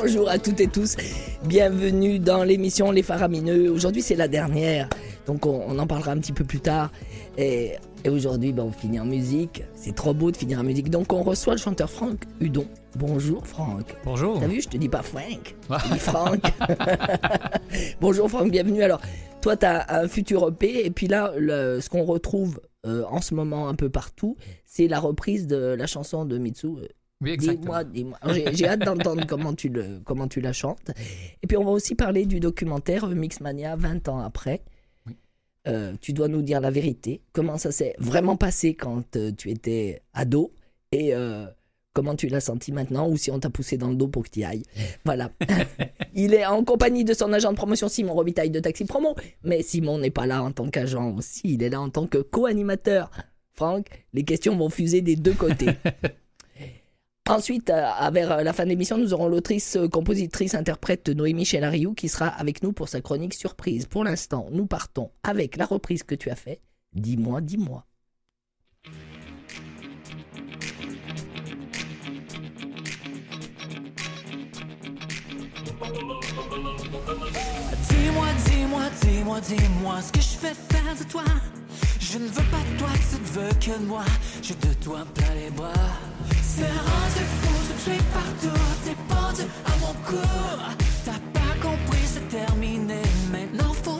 Bonjour à toutes et tous. Bienvenue dans l'émission Les Faramineux. Aujourd'hui, c'est la dernière. Donc, on, en parlera un petit peu plus tard. Et, aujourd'hui, ben, on finit en musique. C'est trop beau de finir en musique. Donc, on reçoit le chanteur Franck Hudon. Bonjour, Franck. Bonjour. T'as vu, je te dis pas Franck. Je dis Franck. Bonjour, Franck. Bienvenue. Alors, toi, t'as un futur EP. Et puis là, ce qu'on retrouve euh, en ce moment un peu partout, c'est la reprise de la chanson de Mitsu. Oui. Dis-moi, dis-moi. J'ai, hâte d'entendre comment tu, le, comment tu la chantes. Et puis, on va aussi parler du documentaire Mixmania 20 ans après. Euh, tu dois nous dire la vérité. Comment ça s'est vraiment passé quand euh, tu étais ado et euh, comment tu l'as senti maintenant ou si on t'a poussé dans le dos pour que tu y ailles. Voilà. Il est en compagnie de son agent de promotion Simon Robitaille de Taxi Promo. Mais Simon n'est pas là en tant qu'agent aussi. Il est là en tant que co-animateur. Franck, les questions vont fuser des deux côtés. Ensuite, euh, vers euh, la fin de l'émission, nous aurons l'autrice, euh, compositrice, interprète Noémie Chelariou qui sera avec nous pour sa chronique surprise. Pour l'instant, nous partons avec la reprise que tu as faite. Dis-moi, dis-moi. Dis-moi, dis-moi, dis-moi, dis-moi ce que je fais faire de toi. Je ne veux pas de toi, tu ne veux que moi. J'ai de toi plein les bras. C'est rendu fou, je suis partout, t'es pendu à mon cou. T'as pas compris, c'est terminé, maintenant faut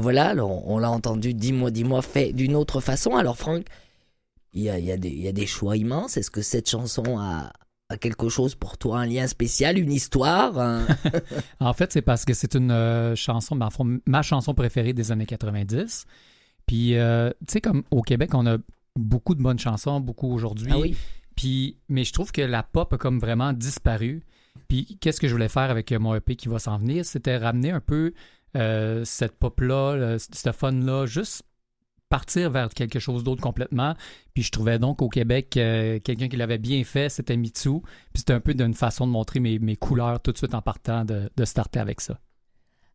ben voilà, alors on l'a entendu, dis-moi, dis-moi, fait d'une autre façon. Alors Franck, il y a, y, a des- il y a des choix immenses. Est-ce que cette chanson a, a quelque chose pour toi, un lien spécial, une histoire un- En fait, c'est parce que c'est une euh, chanson, ma, ma chanson préférée des années 90. Puis, euh, tu sais, comme au Québec, on a beaucoup de bonnes chansons, beaucoup aujourd'hui. Ah oui, Puis, mais je trouve que la pop a comme vraiment disparu. Puis, qu'est-ce que je voulais faire avec mon EP qui va s'en venir? C'était ramener un peu euh, cette pop-là, ce fun-là, juste partir vers quelque chose d'autre complètement. Puis, je trouvais donc au Québec, euh, quelqu'un qui l'avait bien fait, c'était Mitsu. Puis, c'était un peu d'une façon de montrer mes, mes couleurs tout de suite en partant de, de starter avec ça.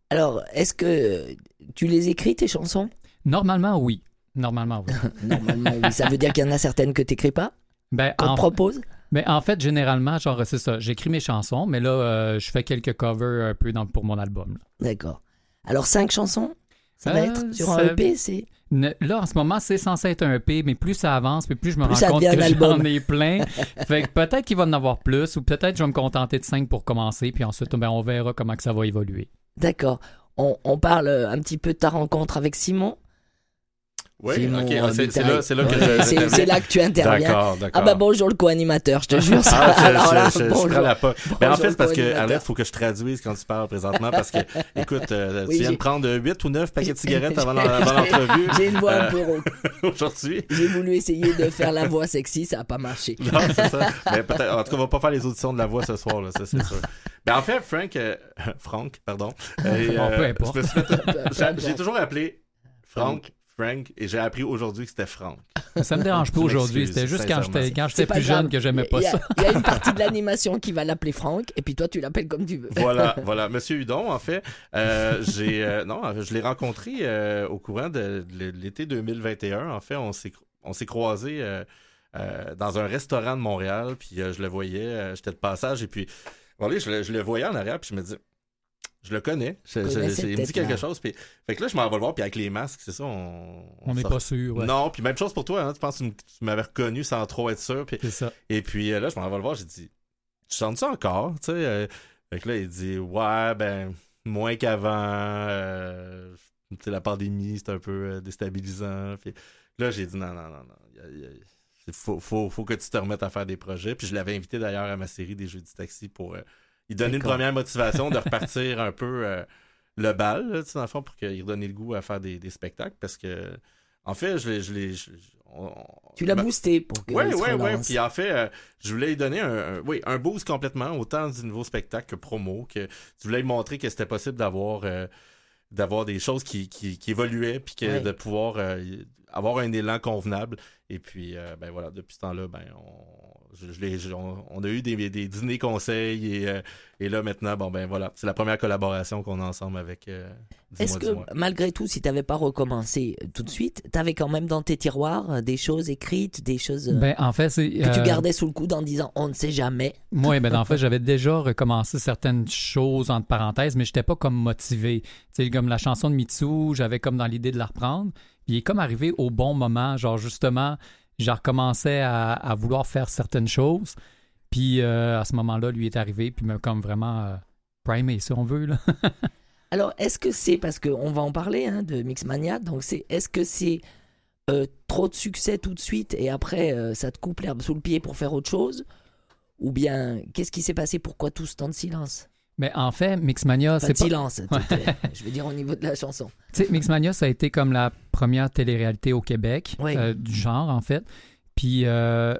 Alors, est-ce que tu les écris, tes chansons? Normalement, oui. Normalement, oui. Normalement, oui. Ça veut dire qu'il y en a certaines que tu n'écris pas? Ben, qu'on en, te propose? Mais en fait, généralement, genre, c'est ça. J'écris mes chansons, mais là, euh, je fais quelques covers un peu dans, pour mon album. D'accord. Alors, cinq chansons Ça va Euh, être sur un EP C'est Là, en ce moment, c'est censé être un EP, mais plus ça avance, plus je me Plus rends compte que j'en ai plein. fait que peut-être qu'il va en avoir plus, ou peut-être je vais me contenter de 5 pour commencer, puis ensuite, ben, on verra comment que ça va évoluer. D'accord. On, on parle un petit peu de ta rencontre avec Simon. Oui, euh, ah, c'est là, c'est là que je. c'est- là que tu interviens. D'accord, d'accord. Ah bah bonjour le co-animateur, je te jure. Ça. Ah, je, Alors là, je- je- je bonjour. prends la pas. Mais en Bonjour, fait, c'est parce que. Arlette, faut que je traduise quand tu parles présentement parce que, écoute, euh, Oui, tu viens de prendre 8 ou 9 paquets de cigarettes avant, l'en- avant l'entrevue J'ai une voix un Euh, peu rauque. aujourd'hui. J'ai voulu essayer de faire la voix sexy, ça a pas marché. Non, c'est ça. Mais peut-être, en tout cas, on va pas faire les auditions de la voix ce soir, là, ça, c'est sûr. Mais en fait, Frank, euh, Frank, pardon. et, Bon, peu euh, importe. j'ai- toujours appelé Frank, Frank, et j'ai appris aujourd'hui que c'était Frank. Ça me dérange pas aujourd'hui. C'était juste quand j'étais quand plus grave. jeune que j'aimais pas a- ça. Il y a une partie de l'animation qui va l'appeler Franck, et puis toi tu l'appelles comme tu veux. Voilà, voilà. Monsieur Hudon, en fait, euh, j'ai euh, non, je l'ai rencontré euh, au courant de, de l'été 2021. En fait, on s'est on s'est croisés euh, euh, dans un restaurant de Montréal, puis euh, je le voyais, euh, j'étais de passage, et puis voilà, je, le- je le voyais en arrière, puis je me dis, je le connais, je- je- il me dit quelque chose, puis fait que là, je m'en vais le voir, puis avec les masques, c'est ça, on On n'est pas sûr. ouais. Non, puis même chose pour toi, hein, tu penses que tu m'avais reconnu sans trop être sûr, puis C'est ça. et puis euh, là, je m'en vais le voir, j'ai dit, tu chantes ça encore, tu sais? euh, fait que là, il dit, ouais, ben, moins qu'avant, euh, la pandémie, c'est un peu euh, déstabilisant. Puis là, j'ai dit, non, non, non, non, il y a- il y a- il faut, faut, faut que tu te remettes à faire des projets. Puis je l'avais invité d'ailleurs à ma série des Jeux du Taxi pour euh, lui donner une première motivation de repartir un peu euh, le bal, là, tu sais, dans le fond, pour qu'il redonne le goût à faire des, des spectacles. Parce que, en fait, je l'ai. je l'ai- je- on- Tu l'as ma- boosté pour que ouais, ouais. relance. Puis en fait, euh, je voulais lui donner un, un- oui, un boost complètement, autant du nouveau spectacle que promo, que je voulais lui montrer que c'était possible d'avoir euh, d'avoir des choses qui, qui, qui évoluaient, puis que Ouais. de pouvoir euh, avoir un élan convenable. Et puis, euh, ben voilà, depuis ce temps-là, ben on, je, je on, on a eu des, des dîners conseils et, euh, et là maintenant, bon ben voilà, c'est la première collaboration qu'on a ensemble avec euh, Est-ce que malgré tout, si t'avais pas recommencé tout de suite, t'avais quand même dans tes tiroirs euh, des choses écrites, des choses Ben, en fait, c'est. que tu gardais sous le coude en disant on ne sait jamais? Moi, ben, en fait, j'avais déjà recommencé certaines choses entre parenthèses, mais j'étais pas comme motivé. Tu sais, comme la chanson de Mitsu, j'avais comme dans l'idée de la reprendre. Il est comme arrivé au bon moment. Genre, justement, j'ai recommencé à, vouloir faire certaines choses. Puis euh, à ce moment-là, lui est arrivé, puis m'a comme vraiment euh, primé, si on veut. Là. Alors, est-ce que c'est parce qu'on va en parler hein, de Mixmania, donc c'est est-ce que c'est euh, trop de succès tout de suite et après ça te coupe l'herbe sous le pied pour faire autre chose? Ou bien qu'est-ce qui s'est passé? Pourquoi tout ce temps de silence? Mais en fait, Mixmania, c'est pas. silence, je veux dire au niveau de la chanson. Tu sais, Mixmania, ça a été comme la première télé-réalité au Québec, Oui. euh, du genre, en fait. Puis, euh,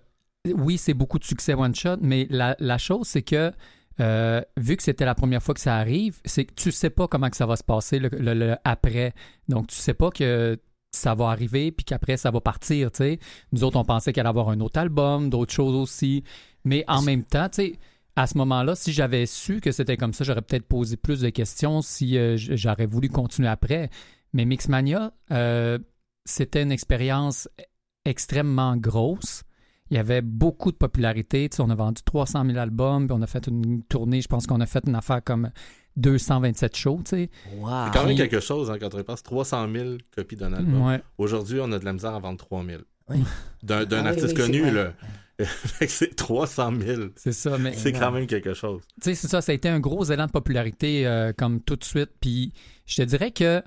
oui, c'est beaucoup de succès one-shot, mais la, la chose, c'est que, euh, vu que c'était la première fois que ça arrive, c'est que tu sais pas comment que ça va se passer le, le- le après. Donc, tu sais pas que ça va arriver, puis qu'après, ça va partir, tu sais. Nous autres, on pensait qu'elle allait avoir un autre album, d'autres choses aussi. Mais en même temps, tu sais, à ce moment-là, si j'avais su que c'était comme ça, j'aurais peut-être posé plus de questions si euh, j'aurais voulu continuer après. Mais Mixmania, euh, c'était une expérience extrêmement grosse. Il y avait beaucoup de popularité. Tu sais, on a vendu 300 000 albums, puis on a fait une tournée, je pense qu'on a fait une affaire comme 227 shows, tu sais. Wow. C'est quand même quelque chose hein, quand on repense 300 000 copies d'un album. Ouais. Aujourd'hui, on a de la misère à vendre 3 000. Oui. D'un d'un Ah artiste oui, connu, là. C'est 300 000. C'est ça, mais C'est quand même quelque chose. tu sais, c'est ça, ça a été un gros élan de popularité euh, comme tout de suite. Puis je te dirais que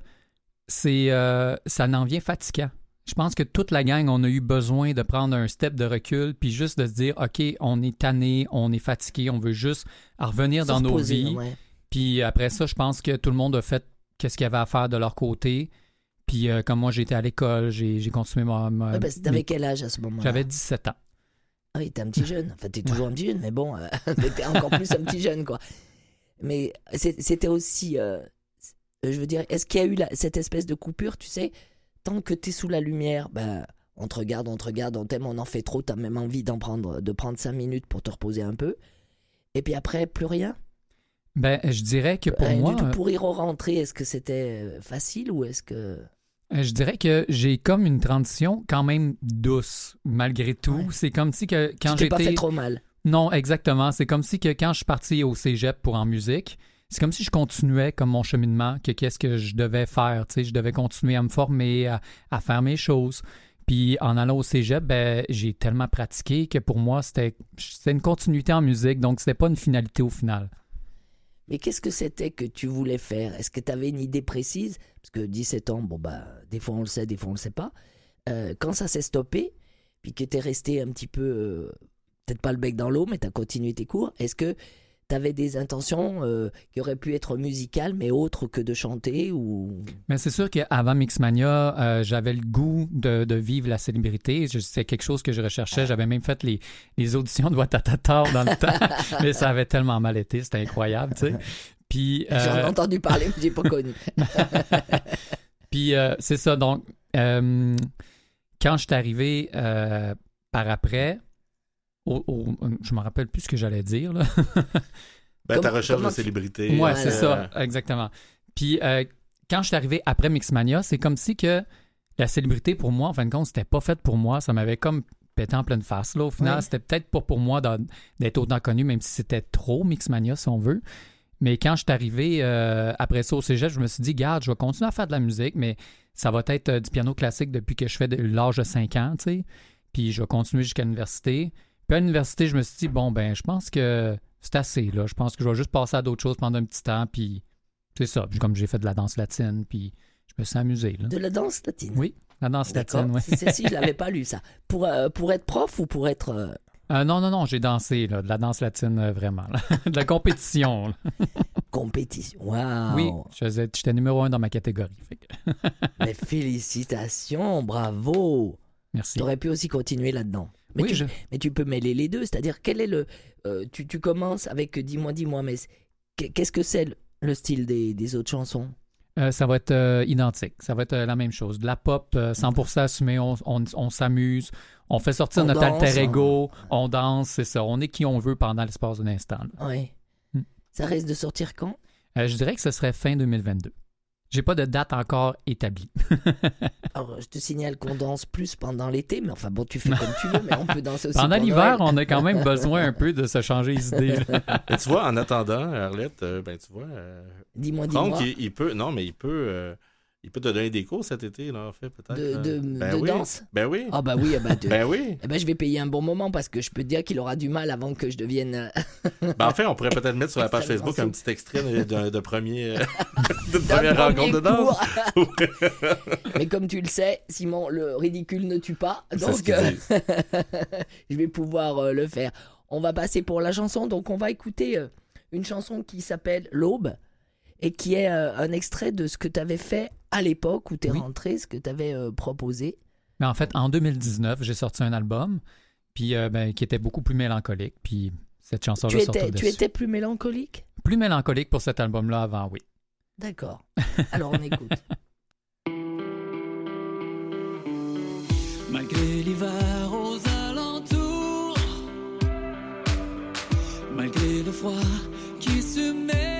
c'est euh, ça n'en vient fatigant. Je pense que toute la gang, on a eu besoin de prendre un step de recul, puis juste de se dire, OK, on est tanné, on est fatigué, on veut juste revenir dans nos vies. ouais. Puis après ça, je pense que tout le monde a fait qu'est-ce qu'il y avait à faire de leur côté. Puis euh, comme moi, j'étais à l'école, j'ai j'ai continué ma... Ouais, mes- quel âge à ce moment-là? J'avais 17 ans. Ah oui, t'es un petit jeune. Enfin, t'es toujours un petit jeune, mais bon, euh, t'es encore plus un petit jeune, quoi. Mais c'était aussi. euh, je veux dire, est-ce qu'il y a eu la- cette espèce de coupure, tu sais? Tant que t'es sous la lumière, ben, on te regarde, on te regarde, on t'aime, on en fait trop, t'as même envie d'en prendre, de prendre cinq minutes pour te reposer un peu. Et puis après, plus rien? Ben, je dirais que pour Rien moi... du tout euh, pour y rentrer, est-ce que c'était facile ou est-ce que. Euh, Je dirais que j'ai comme une transition quand même douce, malgré tout. Ouais. C'est comme si que quand t'es pas j'étais... fait trop mal. Non, exactement. C'est comme si que quand je suis parti au cégep pour en musique, c'est comme si je continuais comme mon cheminement, que qu'est-ce que je devais faire. Tu sais, je devais continuer à me former, à, à faire mes choses. Puis en allant au cégep, ben, j'ai tellement pratiqué que pour moi, c'était c'était une continuité en musique, donc c'était pas une finalité au final. Mais qu'est-ce que c'était que tu voulais faire? Est-ce que tu avais une idée précise? Parce que 17 ans, bon, bah, des fois on le sait, des fois on le sait pas. Euh, quand ça s'est stoppé, puis que tu es resté un petit peu, euh, peut-être pas le bec dans l'eau, mais tu as continué tes cours, est-ce que tu avais des intentions euh, qui auraient pu être musicales, mais autres que de chanter ou... Mais c'est sûr qu'avant Mixmania, euh, j'avais le goût de, de vivre la célébrité. C'est quelque chose que je recherchais. J'avais même fait les, les auditions de Watatata dans le temps, mais ça avait tellement mal été. C'était incroyable, tu sais. Puis, J'en ai euh, entendu parler, mais j'ai pas connu. Puis c'est ça. Donc, quand je suis arrivé par après, au- au- je me rappelle plus ce que j'allais dire. Là. Ben, ta recherche de tu- célébrité. ouais, Voilà. c'est ça, exactement. Puis euh, quand je suis arrivé après Mixmania, c'est comme si que la célébrité pour moi, en fin de compte, c'était pas fait pour moi. Ça m'avait comme pété en pleine face. Là. Au final, Ouais. c'était peut-être pas pour moi d'être autant connu, même si c'était trop Mixmania, si on veut. Mais quand je suis arrivé euh, après ça au cégep, je me suis dit, garde, je vais continuer à faire de la musique, mais ça va être euh, du piano classique depuis que je fais de l'âge de 5 ans, tu sais. Puis je vais continuer jusqu'à l'université. Puis à l'université, je me suis dit, bon, ben, je pense que c'est assez, là. Je pense que je vais juste passer à d'autres choses pendant un petit temps, puis c'est ça. Puis comme j'ai fait de la danse latine, puis je me suis amusé, là. De la danse latine? Oui, la danse latine, oui. C'est- si, je l'avais pas lu ça. Pour, euh, pour être prof ou pour être euh, Euh, non, non, non, j'ai dansé, là, de la danse latine, euh, vraiment. là. de la compétition, là. compétition Waouh Oui, j'étais numéro un dans ma catégorie. que- Mais félicitations, bravo Merci. Tu aurais pu aussi continuer là-dedans. Mais, Oui, tu, je- mais tu peux mêler les deux, c'est-à-dire quel est le... euh, tu, tu commences avec dis-moi, dis-moi, mais qu'est-ce que c'est le, le style des, des autres chansons? Euh, ça va être euh, identique. Ça va être euh, la même chose. De la pop euh, 100% assumée, on, on- on s'amuse, on fait sortir On notre danse, alter ego, on danse, c'est ça. On est qui on veut pendant l'espace d'un instant. Oui. Hmm. Ça risque de sortir quand? Euh, je dirais que ce serait fin 2022. J'ai pas de date encore établie. Alors, je te signale qu'on danse plus pendant l'été, mais enfin bon, tu fais comme tu veux, mais on peut danser aussi Pendant l'hiver, on a quand même besoin un peu de se changer les idées. Mais tu vois, en attendant, Arlette, euh, ben tu vois, euh, Dis-moi, dis-moi. Il, il peut, non, mais il peut, euh, il peut te donner des cours cet été, là, en fait, peut-être. De, euh. de, ben de oui. danse Ben oui. Ah bah oui, ah bah, de- Ben oui. eh ben, je vais payer un bon moment parce que je peux te dire qu'il aura du mal avant que je devienne... euh, Ben, en fait, on pourrait peut-être mettre sur la page Facebook un petit extrait de, de- premier, euh, de d'un première premier rencontre de danse. Mais comme tu le sais, Simon, le ridicule ne tue pas. Donc, euh, je vais pouvoir euh, le faire. On va passer pour la chanson. Donc, on va écouter euh, une chanson qui s'appelle L'Aube et qui est euh, un extrait de ce que tu avais fait à l'époque où tu es Oui. rentré, ce que tu avais euh, proposé. Mais en fait, en 2019, j'ai sorti un album puis, euh, ben, qui était beaucoup plus mélancolique. Puis cette Tu chanson-là sort étais, tu étais plus mélancolique? Plus mélancolique pour cet album-là avant, oui. D'accord. Alors, on écoute. Malgré l'hiver aux alentours, malgré le froid qui submerge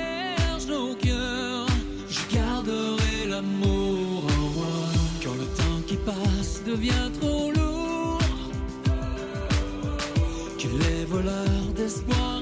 en. Quand le temps qui passe devient trop lourd, que les voleurs d'espoir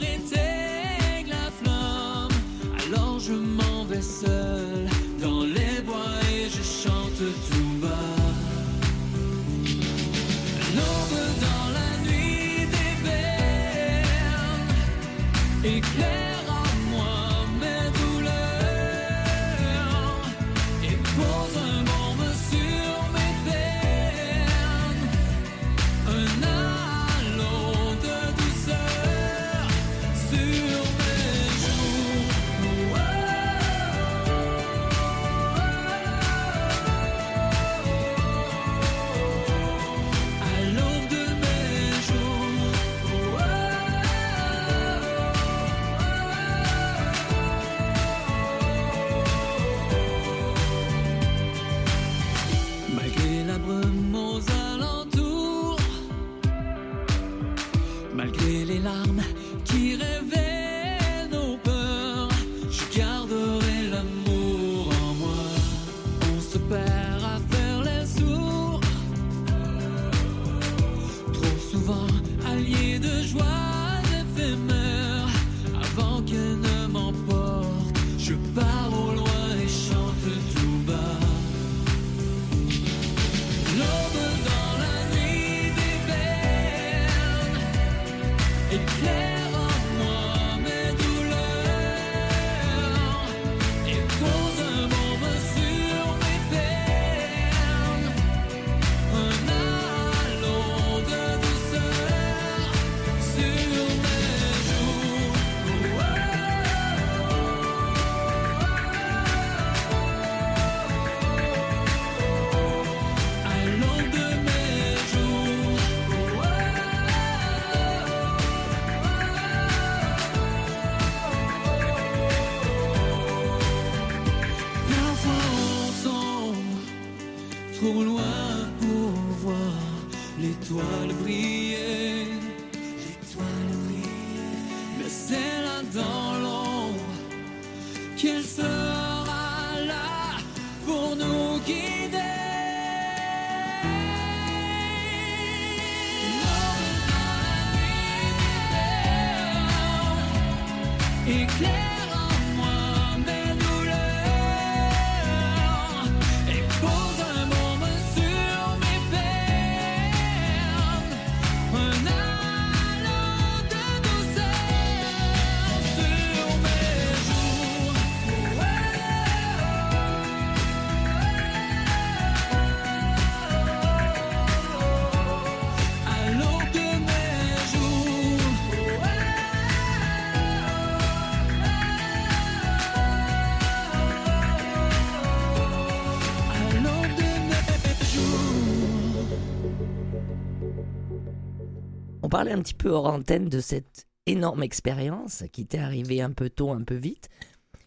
parlait un petit peu hors antenne de cette énorme expérience qui t'est arrivée un peu tôt, un peu vite.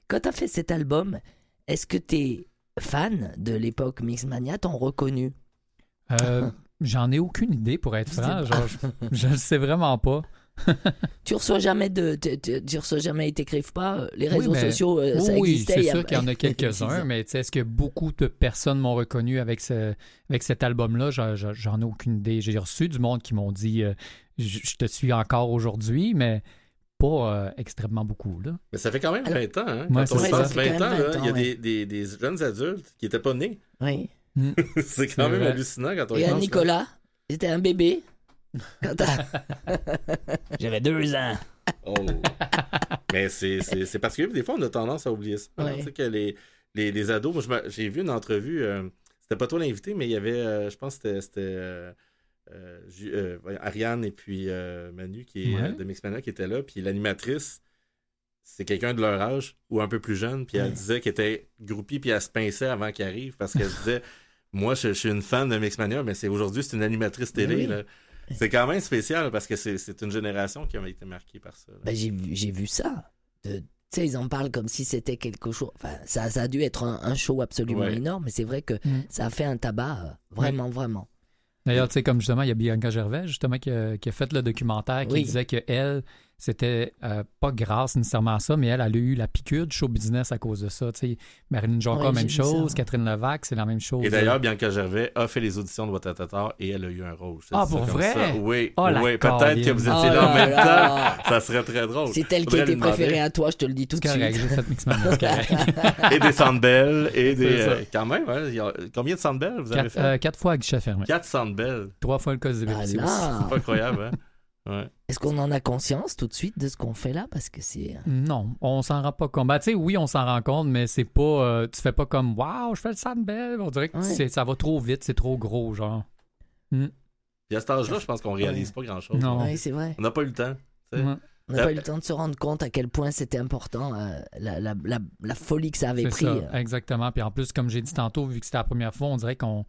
Quand t'as fait cet album, est-ce que tes fans de l'époque Mixmania t'ont reconnu? Euh, J'en ai aucune idée, pour être franc. Je- ne sais vraiment pas. Tu reçois jamais de, tu, tu- tu reçois jamais, ils t'écrivent pas. euh, Les Oui, réseaux mais- sociaux, euh, ça oui, existait. c'est il y a- sûr qu'il y en a C'est quelques-uns, ça. mais tu est-ce que beaucoup de personnes m'ont reconnu avec, ce, avec cet album-là? J'en- J'en j'en ai aucune idée. J'ai reçu du monde qui m'ont dit euh, je je te suis encore aujourd'hui, mais pas euh, extrêmement beaucoup. Là. Mais ça fait quand même Alors- 20 ans, hein? Ouais, Quand on c'est y ça. pense Ça fait 20 quand ans, même là, 20 il y a des, des, des jeunes adultes qui n'étaient pas nés. Oui. c'est quand même vrai. hallucinant quand on y Et pense. Nicolas, c'était un bébé. Quand t'as- J'avais deux ans. Oh. Mais c'est, parce que des fois, on a tendance à oublier ça. Ouais. Tu sais que les, les, les ados, j'ai vu une entrevue, euh, c'était pas toi l'invité, mais il y avait, euh, je pense que c'était, euh, euh, euh, Ariane et puis euh, Manu qui est Ouais. de Mixmania qui était là, puis l'animatrice, c'est quelqu'un de leur âge ou un peu plus jeune, puis elle disait qu'elle était groupie, puis elle se pinçait avant qu'il arrive parce qu'elle disait Moi, je, je suis une fan de Mixmania, mais c'est aujourd'hui, c'est une animatrice télé. Oui. là. C'est quand même spécial parce que c'est, c'est une génération qui a été marquée par ça. Ben, j'ai vu, j'ai vu ça. De- Tu sais, ils en parlent comme si c'était quelque chose. Enfin, ça, ça a dû être un, un show absolument Ouais. énorme, mais c'est vrai que Mm. ça a fait un tabac, euh, vraiment, vraiment. D'ailleurs, tu sais, comme justement, il y a Bianca Gervais, justement, qui a, qui a fait le documentaire, qui Oui. disait que elle, c'était euh, pas grâce nécessairement à ça, mais elle, elle a eu la piqûre du show business à cause de ça. Tu sais, Marilyn Jonca, Ouais, même chose. Catherine Levac, c'est la même chose. Et d'ailleurs, Bianca Gervais a fait les auditions de Watatata et elle a eu un rôle. Ah, pour vrai? ça. Oui, Oh, oui. Peut-être que vous étiez Oh là en même temps. Ça serait très drôle. C'est elle qui était préférée à toi, je te le dis tout de correct, suite. j'ai fait. Et des Sandbell et des. Euh, quand même, hein, il y a- combien de Sandbell vous avez quatre, fait? euh, quatre fois à guichet fermé. Quatre Sandbell. Trois fois le cas de Ah. C'est pas incroyable, hein? Ouais. Est-ce qu'on en a conscience tout de suite de ce qu'on fait là? Parce que c'est. euh, Non, on s'en rend pas compte. Ben, tu sais, oui, on s'en rend compte, mais c'est pas. euh, tu fais pas comme Waouh, je fais le Sandbell. On dirait que Ouais. c'est- ça va trop vite, c'est trop gros, genre. Puis à cet âge-là, je pense qu'on réalise pas grand-chose. Non. Oui, c'est vrai. On n'a pas eu le temps. On n'a pas eu le temps de se rendre compte à quel point c'était important, euh, la, la, la, la folie que ça avait C'est pris. ça, euh. exactement. Puis en plus, comme j'ai dit tantôt, vu que c'était la première fois, on dirait qu'on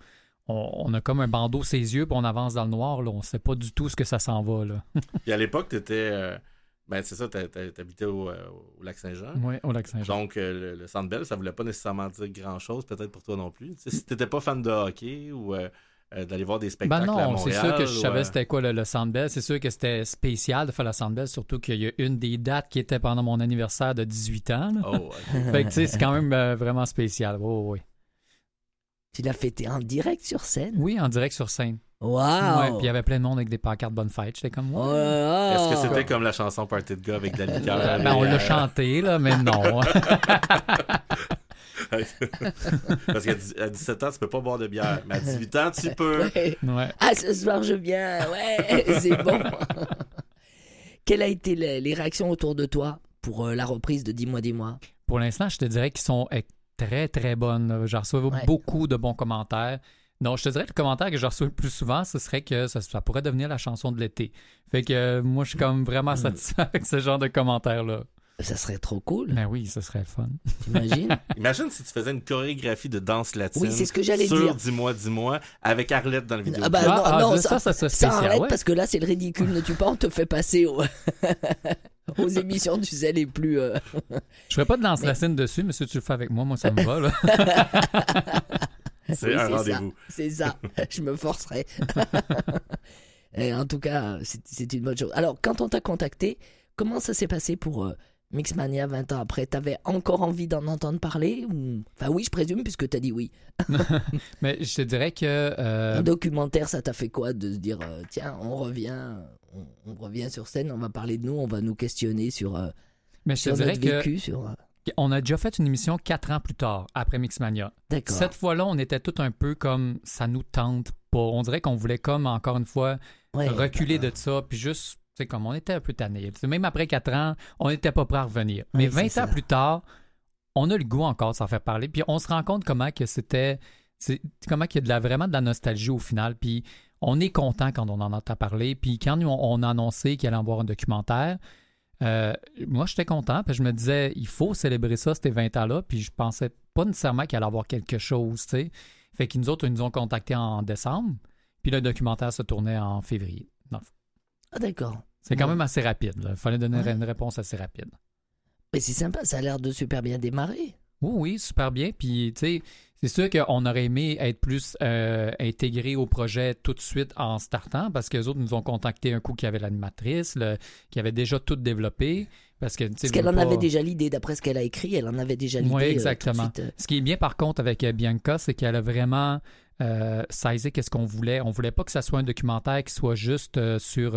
on, on a comme un bandeau ses yeux, puis on avance dans le noir. Là. On sait pas du tout ce que ça s'en va. Là. Puis à l'époque, t'étais. euh, Ben, c'est ça, t'a- t'habitais au, euh, au Lac-Saint-Jean. Oui, au lac Saint-Jean. Donc, euh, le, le Sandbell, ça voulait pas nécessairement dire grand-chose, peut-être pour toi non plus. Tu si t'étais pas fan de hockey ou euh, d'aller voir des Ben spectacles à non, Montréal... c'est sûr que je ou, savais c'était quoi le, le Sandbell. C'est sûr que c'était spécial de faire le Sandbell, surtout qu'il y a une des dates qui était pendant mon anniversaire de 18 ans. là. Oh, ok. Fait que tu sais, c'est quand même euh, vraiment spécial. Oui, oui. Tu l'as fêté en direct sur scène? Oui, en direct sur scène. Waouh Ouais, puis il y avait plein de monde avec des pancartes Bonne Fête. J'étais comme, ouais. Oh là. Est-ce que c'était comme la chanson Party de gars avec de la liqueur? Euh, ben, on euh, l'a chanté, là, mais non. Parce qu'à dix- à 17 ans, tu peux pas boire de bière. Mais à 18 ans, tu peux. Ouais. ouais. Ah, ce soir, je viens. Ouais, c'est bon. Quelles a été les, réactions autour de toi pour euh, la reprise de Dis-moi, dis-moi? Pour l'instant, je te dirais qu'ils sont très, très. J'ai reçu Ouais. beaucoup de bons commentaires. Non, je te dirais que le commentaire que je reçois le plus souvent, ce serait que ça, ça pourrait devenir la chanson de l'été. Fait que euh, moi, je suis comme vraiment satisfait avec ce genre de commentaires-là. Ça serait trop cool, Ben oui, ce serait le fun. t'imagines? Imagine si tu faisais une chorégraphie de danse latine. Oui, c'est ce que j'allais sur dire. Dis-moi, dis-moi, avec Arlette dans le vidéo. Ah bah Ah, non, ah, non, ça, ça, ça serait ça ouais. parce que là, c'est le ridicule. Ne tu pas, on te fait passer au- aux émissions, tu sais, les plus... euh, Je ferais pas de danse Mais- latine dessus, mais si tu le fais avec moi, moi, ça me va. Là. C'est Oui, un ça. rendez-vous. C'est ça. Je me forcerai. Et en tout cas, c'est c'est une bonne chose. Alors, quand on t'a contacté, comment ça s'est passé pour euh, Mixmania 20 ans après T'avais encore envie d'en entendre parler ou... Enfin, oui, je présume, puisque t'as dit oui. Mais je te dirais que euh, Un documentaire, ça t'a fait quoi de se dire, euh, tiens, on revient, on, on revient sur scène, on va parler de nous, on va nous questionner sur, euh, mais je sur notre que vécu, sur. euh, on a déjà fait une émission quatre ans plus tard, après Mixmania. D'accord. Cette fois-là, on était tout un peu comme ça nous tente pas. On dirait qu'on voulait comme encore une fois Ouais. reculer de ça, puis juste, c'est comme on était un peu tanné. Même après quatre ans, on n'était pas prêt à revenir. Mais Ouais, 20 c'est ans ça. plus tard, on a le goût encore de s'en faire parler, puis on se rend compte comment que c'était, comment qu'il y a de la, vraiment de la nostalgie au final, puis on est content quand on en entend parler, puis quand on, on a annoncé qu'il allait y avoir un documentaire, euh, moi j'étais content, puis je me disais, il faut célébrer ça, ces 20 ans-là, puis je pensais pas nécessairement qu'il allait y avoir quelque chose, tu sais. Fait qu'ils nous autres, ils nous ont contactés en décembre, puis le documentaire se tournait en février. Ah, d'accord. C'est quand Ouais. même assez rapide. Il fallait donner Ouais. une réponse assez rapide. Mais c'est sympa, ça a l'air de super bien démarrer. Oui, oui, super bien. Puis, tu sais, c'est sûr qu'on aurait aimé être plus euh, intégré au projet tout de suite en startant parce que les autres nous ont contacté un coup qui avait l'animatrice, qui avait déjà tout développé. Parce que, Parce qu'elle en pas- avait déjà l'idée, d'après ce qu'elle a écrit, elle en avait déjà l'idée. Oui, euh, tout de exactement. suite, euh. Ce qui est bien par contre avec euh, Bianca, c'est qu'elle a vraiment euh, saisi qu'est-ce qu'on voulait. On voulait pas que ça soit un documentaire qui soit juste sur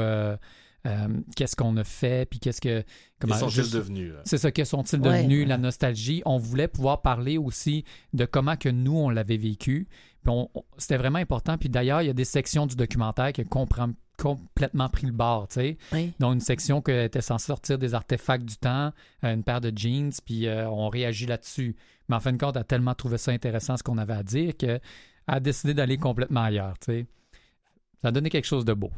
euh, qu'est-ce qu'on a fait, puis qu'est-ce que... Ils sont juste- devenus. là? c'est ça, que sont-ils Ouais. devenus, la nostalgie. On voulait pouvoir parler aussi de comment que nous, on l'avait vécu. Puis on- on- C'était vraiment important. Puis d'ailleurs, il y a des sections du documentaire qui ont comprom- complètement pris le bord, tu sais. Oui. Dont une section qui était censée sortir des artefacts du temps, euh, une paire de jeans, puis euh, on réagit là-dessus. Mais en fin de compte, elle a tellement trouvé ça intéressant ce qu'on avait à dire qu'elle a décidé d'aller complètement ailleurs, tu sais. Ça a donné quelque chose de beau.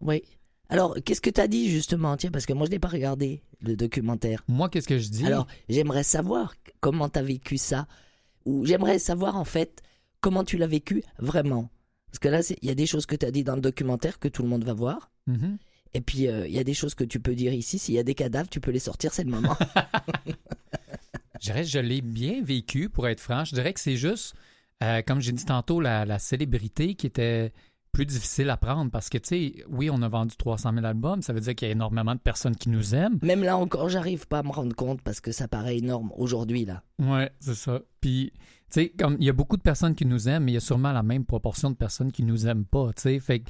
Oui. Alors, qu'est-ce que tu as dit justement? Tiens, parce que moi, je n'ai pas regardé le documentaire. Moi, qu'est-ce que je dis? Alors, j'aimerais savoir comment tu as vécu ça. Ou j'aimerais savoir, en fait, comment tu l'as vécu vraiment. Parce que là, il y a des choses que tu as dit dans le documentaire que tout le monde va voir. Mhm. Et puis, euh, il y a des choses que tu peux dire ici. S'il y a des cadavres, tu peux les sortir, c'est le moment. Je dirais que je l'ai bien vécu, pour être franc. Je dirais que c'est juste, euh, comme j'ai dit tantôt, la, la célébrité qui était plus difficile à prendre parce que, tu sais, oui, on a vendu 300 000 albums, ça veut dire qu'il y a énormément de personnes qui nous aiment. Même là encore, j'arrive pas à me rendre compte parce que ça paraît énorme aujourd'hui, là. Ouais, c'est ça. Puis, tu sais, comme il y a beaucoup de personnes qui nous aiment, mais il y a sûrement la même proportion de personnes qui nous aiment pas, tu sais. Fait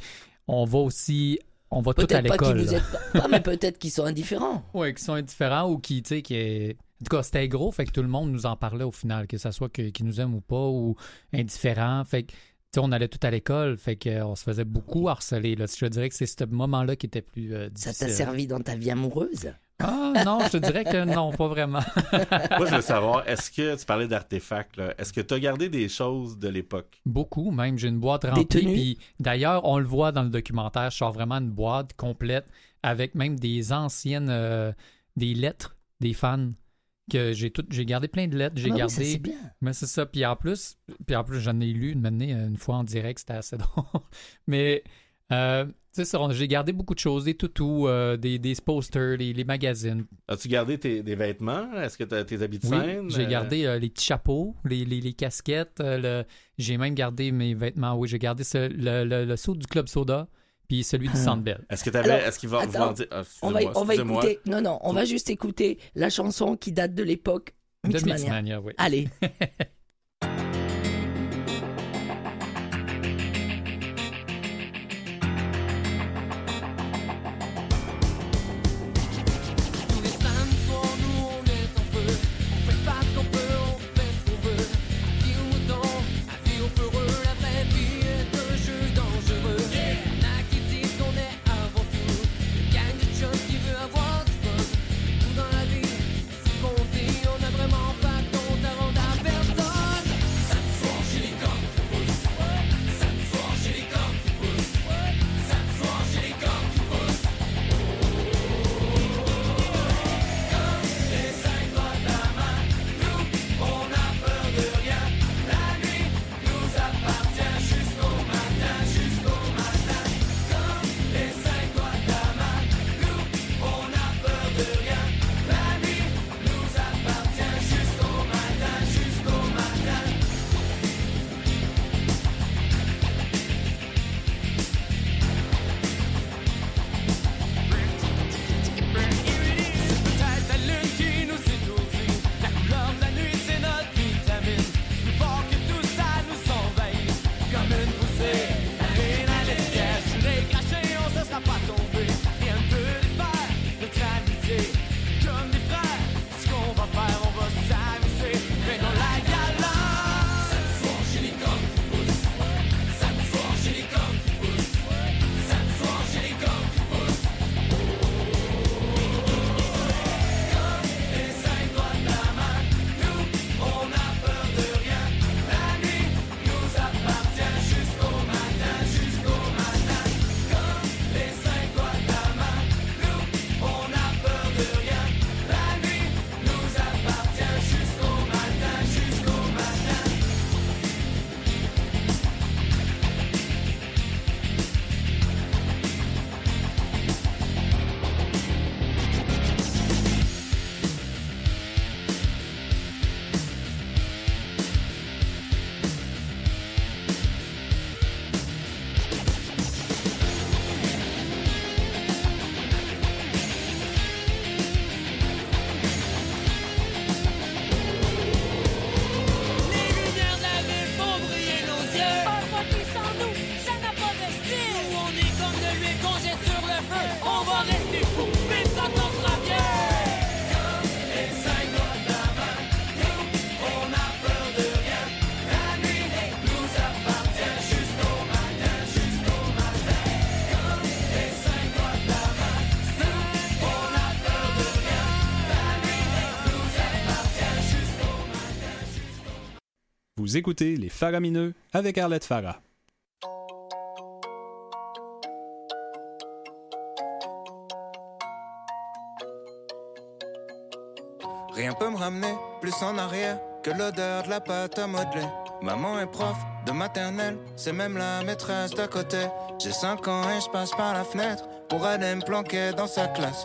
on va aussi, on va tout à Peut-être pas qu'ils l'école. pas, pas, mais peut-être qu'ils sont indifférents. Oui, qui sont indifférents ou qui, tu sais, qui est... En tout cas, c'était gros, fait que tout le monde nous en parlait au final, que ça soit que- qui nous aime ou pas, ou indifférent. Fait que, on allait tout à l'école, fait qu'on se faisait beaucoup harceler. Là. Je dirais que c'est ce moment-là qui était plus euh, Ça difficile. t'a servi dans ta vie amoureuse? Ah non, je te dirais que non, pas vraiment. Moi, je veux savoir, est-ce que tu parlais d'artefacts, est-ce que tu as gardé des choses de l'époque? Beaucoup, même. J'ai une boîte remplie. Puis d'ailleurs, on le voit dans le documentaire, je sors vraiment une boîte complète avec même des anciennes, euh, des lettres des fans que j'ai tout, j'ai gardé plein de lettres, j'ai Ah bah oui, gardé. ça, bien. Mais c'est ça. Puis en plus, puis en plus j'en ai lu une, année, une fois en direct, c'était assez drôle. Mais euh, tu sais, j'ai gardé beaucoup de choses, des toutous, euh, des, des posters, les, les magazines. As-tu gardé tes, des vêtements? Est-ce que tu as tes habits de Oui, scène? j'ai Euh, gardé euh, les petits chapeaux, les, les, les casquettes. euh, le- j'ai même gardé mes vêtements. Oui, j'ai gardé ce- le, le, le saut du Club Soda, puis celui du Ah. Sandbell. Est-ce que t'avais, Alors, est-ce qu'il va attends, en dire? ah, On va, on va écouter. Non, non, on va juste écouter la chanson qui date de l'époque De Mixmania. Mixmania, oui. Allez. Vous écoutez Les Faramineux avec Arlette Farah. Rien peut me ramener plus en arrière que l'odeur de la pâte à modeler. Maman est prof de maternelle, c'est même la maîtresse d'à côté. J'ai 5 ans et je passe par la fenêtre pour aller me planquer dans sa classe.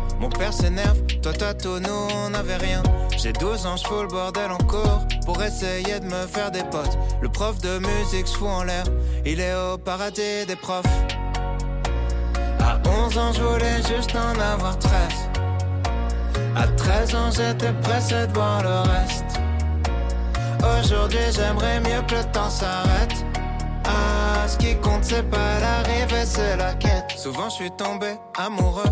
mon père s'énerve. Toi, toi, tout, nous, on n'avait rien. J'ai 12 ans, je fous le bordel en cours pour essayer de me faire des potes. Le prof de musique se fout en l'air, il est au paradis des profs. À 11 ans, je voulais juste en avoir 13. À 13 ans, j'étais pressé de voir le reste. Aujourd'hui, j'aimerais mieux que le temps s'arrête. Ah, ce qui compte, c'est pas l'arrivée, c'est la quête. Souvent, je suis tombé amoureux,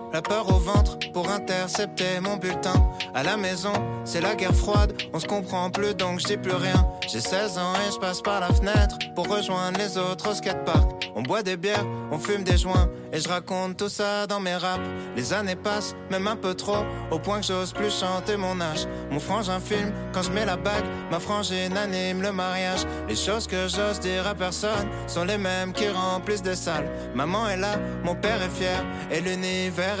la peur au ventre pour intercepter mon bulletin. À la maison, c'est la guerre froide, on se comprend plus donc je dis plus rien. J'ai 16 ans et je passe par la fenêtre pour rejoindre les autres au skatepark. On boit des bières, on fume des joints et je raconte tout ça dans mes raps. Les années passent, même un peu trop, au point que j'ose plus chanter mon âge. Mon frangin filme quand je mets la bague, ma frangine anime le mariage. Les choses que j'ose dire à personne sont les mêmes qui remplissent des salles. Maman est là, mon père est fier et l'univers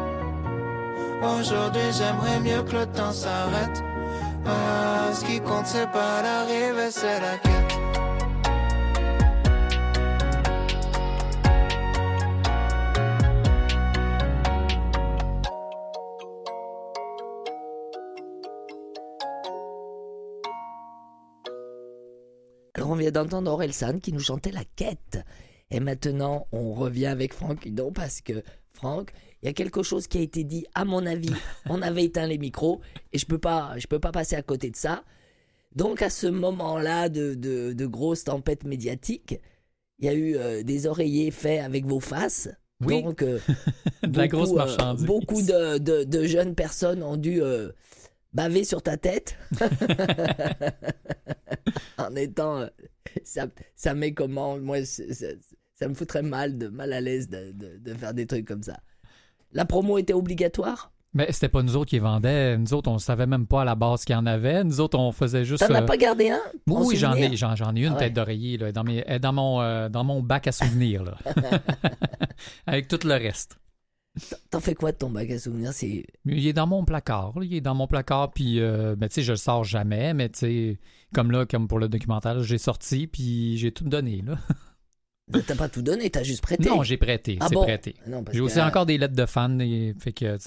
Aujourd'hui, j'aimerais mieux que le temps s'arrête. Ah, ce qui compte, c'est pas l'arrivée, c'est la quête. Alors on vient d'entendre Orelsan qui nous chantait la quête. Et maintenant, on revient avec Franck Hudon parce que Franck, il y a quelque chose qui a été dit, à mon avis, on avait éteint les micros et je peux pas, je peux pas passer à côté de ça. Donc à ce moment-là de, de, de grosse tempête médiatique, il y a eu euh, des oreillers faits avec vos faces. Oui. Donc euh, De la grosse beaucoup, euh, beaucoup de, de- de jeunes personnes ont dû baver sur ta tête en étant ça, ça met comment? Moi ça me foutrait mal de mal à l'aise de, de- de faire des trucs comme ça la promo était obligatoire? Mais c'était pas nous autres qui vendaient. Nous autres, on savait même pas à la base qu'il y en avait. Nous autres, on faisait juste. t'en as euh, pas gardé un? Oui, j'en ai, j'en, ai une Ah ouais. tête d'oreiller là, dans, mes, est dans, mon, euh, dans mon bac à souvenirs. Là. Avec tout le reste. t'en fais quoi de ton bac à souvenirs? C'est Il est dans mon placard. là. Il est dans mon placard, puis euh, ben, tu sais, je le sors jamais, mais tu sais, comme là, comme pour le documentaire, j'ai sorti, puis j'ai tout donné. Là. T'as pas tout donné, t'as juste prêté. Non, j'ai prêté. Ah c'est bon? prêté. Parce J'ai aussi euh, encore des lettres de fans. Et, fait que,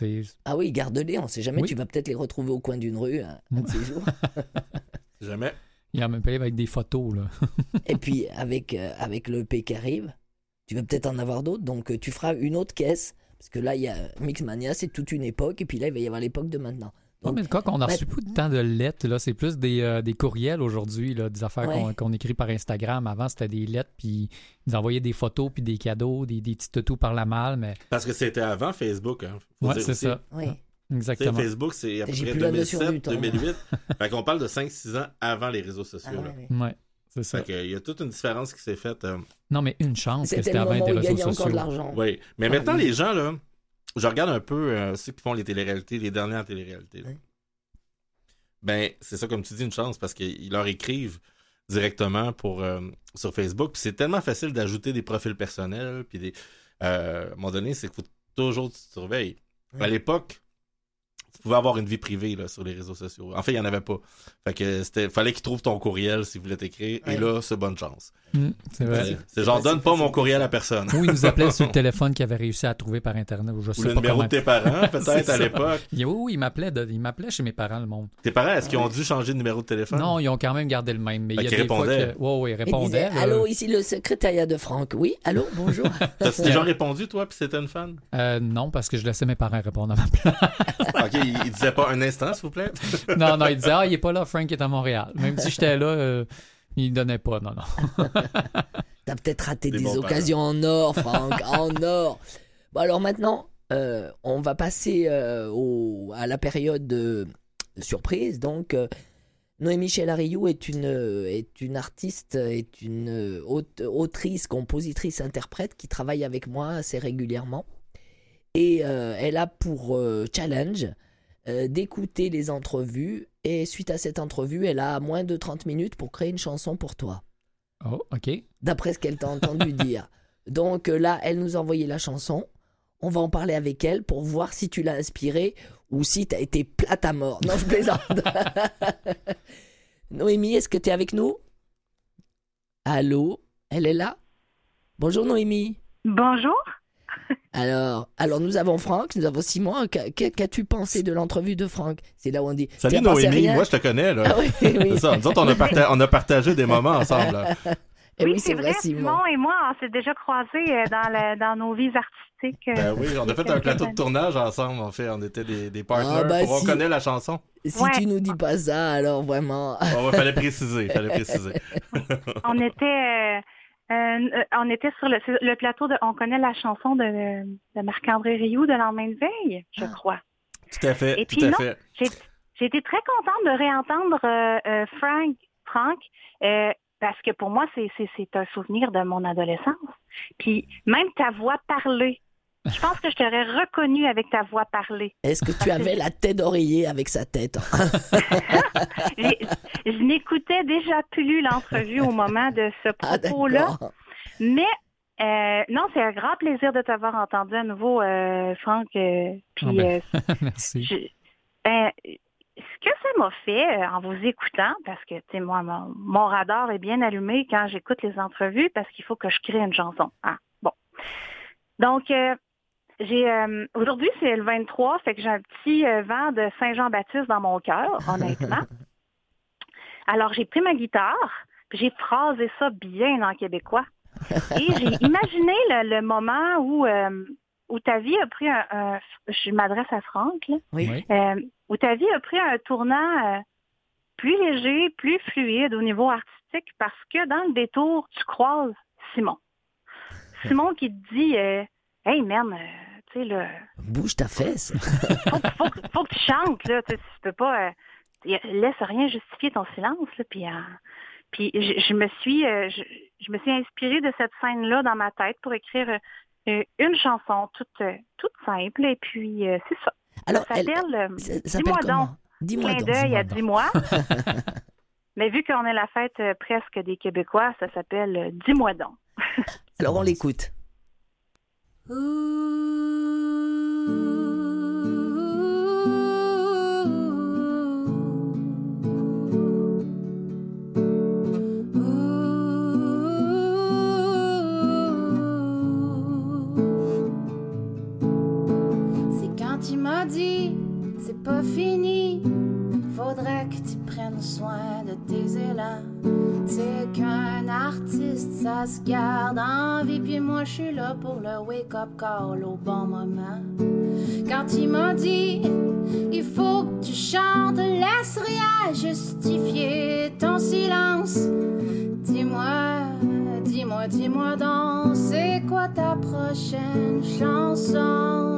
Ah oui, garde-les, on sait jamais, Oui. tu vas peut-être les retrouver au coin d'une rue un, un de ces jours. Jamais. il y a même pas avec des photos. Là. Et puis, avec, euh, avec le P qui arrive, tu vas peut-être en avoir d'autres, donc euh, tu feras une autre caisse. Parce que là, il y a Mixmania, c'est toute une époque, et puis là, il va y avoir l'époque de maintenant. Donc, mais quoi qu'on a ben- reçu pas tant de lettres, là, c'est plus des, euh, des courriels aujourd'hui, là, des affaires Ouais. qu'on qu'on écrit par Instagram. Avant, c'était des lettres, puis ils nous envoyaient des photos, puis des cadeaux, des, des petits toutous par la malle, mais Parce que c'était avant Facebook. Hein. Faut ouais, dire c'est aussi. ça. oui. Exactement. Facebook, c'est à peu J'ai près plus la notion du 2007, temps. 2008. fait qu'on parle de 5-6 ans avant les réseaux Ah, sociaux. là. ouais, ouais. Ouais, c'est ça. Fait qu'il y a toute une différence qui s'est faite. euh, Non, mais une chance que C'était avant il réseaux sociaux. de l'argent. Oui. Mais Ah, maintenant, oui. les gens, là, je regarde un peu euh, ceux qui font les téléréalités, les dernières téléréalités. là. Ben, c'est ça, comme tu dis, une chance parce qu'ils leur écrivent directement pour, euh, sur Facebook. Puis c'est tellement facile d'ajouter des profils personnels. Puis des, euh, à un moment donné, c'est qu'il faut toujours que tu te surveilles. À l'époque, tu pouvais avoir une vie privée là, sur les réseaux sociaux. En fait, il n'y en avait pas. Fait que c'était fallait qu'ils trouvent ton courriel s'ils voulaient t'écrire. Et Oui. là, c'est bonne chance. Hum, c'est vrai. C'est- C'est genre, donne pas facile. mon courriel à personne. Ou ils nous appelaient sur le téléphone qu'ils avaient réussi à trouver par Internet. Ou je Ou sais le pas numéro comment. de tes parents, peut-être, ça. à l'époque. Il- Oui, oui, ils m'appelaient de- chez mes parents, le monde. Tes parents, est-ce qu'ils ont dû changer de numéro de téléphone? Non, ils ont quand même gardé le même. Mais Fait il y a des fois répondaient. que... Ouais, ouais, ils Il répondaient. allô, ici le secrétariat de Franck. Oui, allô, bonjour. T'as-tu déjà répondu, toi, puis c'était une fan? Euh, non, parce que je laissais mes parents répondre à ma place. ok, il, il disait pas un instant, s'il vous plaît? non, non, ils disaient, ah, il est pas là, Frank est à Montréal. Même si j'étais là, euh, il donnait pas. Non, non. T'as peut-être raté Des occasions en or, Franck, en or. Bon, alors maintenant, euh, on va passer euh, au- à la période de surprise. Donc, euh, Noémie Chelariou est une, est une artiste, est une aute- autrice, compositrice, interprète qui travaille avec moi assez régulièrement. Et euh, elle a pour euh, challenge euh, d'écouter les entrevues. Et suite à cette entrevue, elle a moins de 30 minutes pour créer une chanson pour toi Oh, OK. d'après ce qu'elle t'a entendu dire. Donc euh, là, elle nous a envoyé la chanson. On va en parler avec elle pour voir si tu l'as inspirée ou si t'as été plate à mort. Non, je plaisante. Noémie, est-ce que tu es avec nous? Allô? Elle est là? Bonjour Noémie. Bonjour. Alors, alors nous avons Franck, nous avons Simon. Qu'a- qu'a- Qu'as-tu pensé de l'entrevue de Franck? C'est là où on dit. Salut Noémie, moi je te connais, là. Ah oui, oui. C'est ça, nous autres, on a, parta- on a partagé des moments ensemble. là. Eh oui, c'est vrai, Simon. Simon et moi, on s'est déjà croisés euh, dans, le- dans nos vies artistiques. euh. Ben oui, on a fait un plateau de tournage ensemble, en fait. On était des, des partners Ah, bah, pour On si. connaît la chanson. Si Ouais. tu nous dis pas ça, alors vraiment. Bon, ouais, fallait préciser, fallait préciser. on était euh, euh, on était sur le, plateau de On connaît la chanson de, de Marc-André Rioux de Lendemain de veille, je Ah. crois. Tout à fait, Et tout puis à non, fait. J'ai été très contente de réentendre euh, euh, Frank, Frank euh, parce que pour moi, c'est un souvenir de mon adolescence. Puis même ta voix parlée, je pense que je t'aurais reconnu avec ta voix parlée. Est-ce que tu avais la tête d'oreiller avec sa tête? Je n'écoutais déjà plus l'entrevue au moment de ce Ah, propos-là. Mais euh, non, c'est un grand plaisir de t'avoir entendu à nouveau, euh, Franck. euh, puis, Ah ben, euh, Merci. je- ben, ce que ça m'a fait en vous écoutant, parce que tu sais, moi, mon, mon radar est bien allumé quand j'écoute les entrevues, parce qu'il faut que je crée une chanson. hein. Bon. Donc, euh, j'ai euh, aujourd'hui, c'est le 23, fait que j'ai un petit euh, vent de Saint-Jean-Baptiste dans mon cœur, honnêtement. Alors, j'ai pris ma guitare, puis j'ai phrasé ça bien en québécois. Et j'ai imaginé le, le moment où, euh, où ta vie a pris un... un- je m'adresse à Franck, là, Oui. Oui. euh, où ta vie a pris un tournant euh, plus léger, plus fluide au niveau artistique, parce que dans le détour, tu croises Simon. Simon qui te dit euh, Hey man, euh, tu sais, là, Bouge ta fesse. faut, que- faut, que- faut que tu chantes, là. Tu, peux pas. euh, laisse rien justifier ton silence, là. Puis, euh, puis je, je me suis, euh, je, je me suis inspirée de cette scène-là dans ma tête pour écrire euh, une chanson toute, euh, toute simple. Et puis, euh, c'est ça. Alors, ça elle, s'appelle Dis-moi donc. Dis-moi Clin donc. d'œil à dis-moi. Mais vu qu'on est la fête euh, presque des Québécois, ça s'appelle euh, Dis-moi donc. Alors, on l'écoute. Ooh. Pas fini. Faudrait que tu prennes soin de tes élans. C'est qu'un artiste, ça se garde en vie. Puis moi, je suis là pour le wake-up call au bon moment. Quand il m'a dit, il faut que tu chantes, laisse rien justifier ton silence. Dis-moi, dis-moi, dis-moi donc, c'est quoi ta prochaine chanson?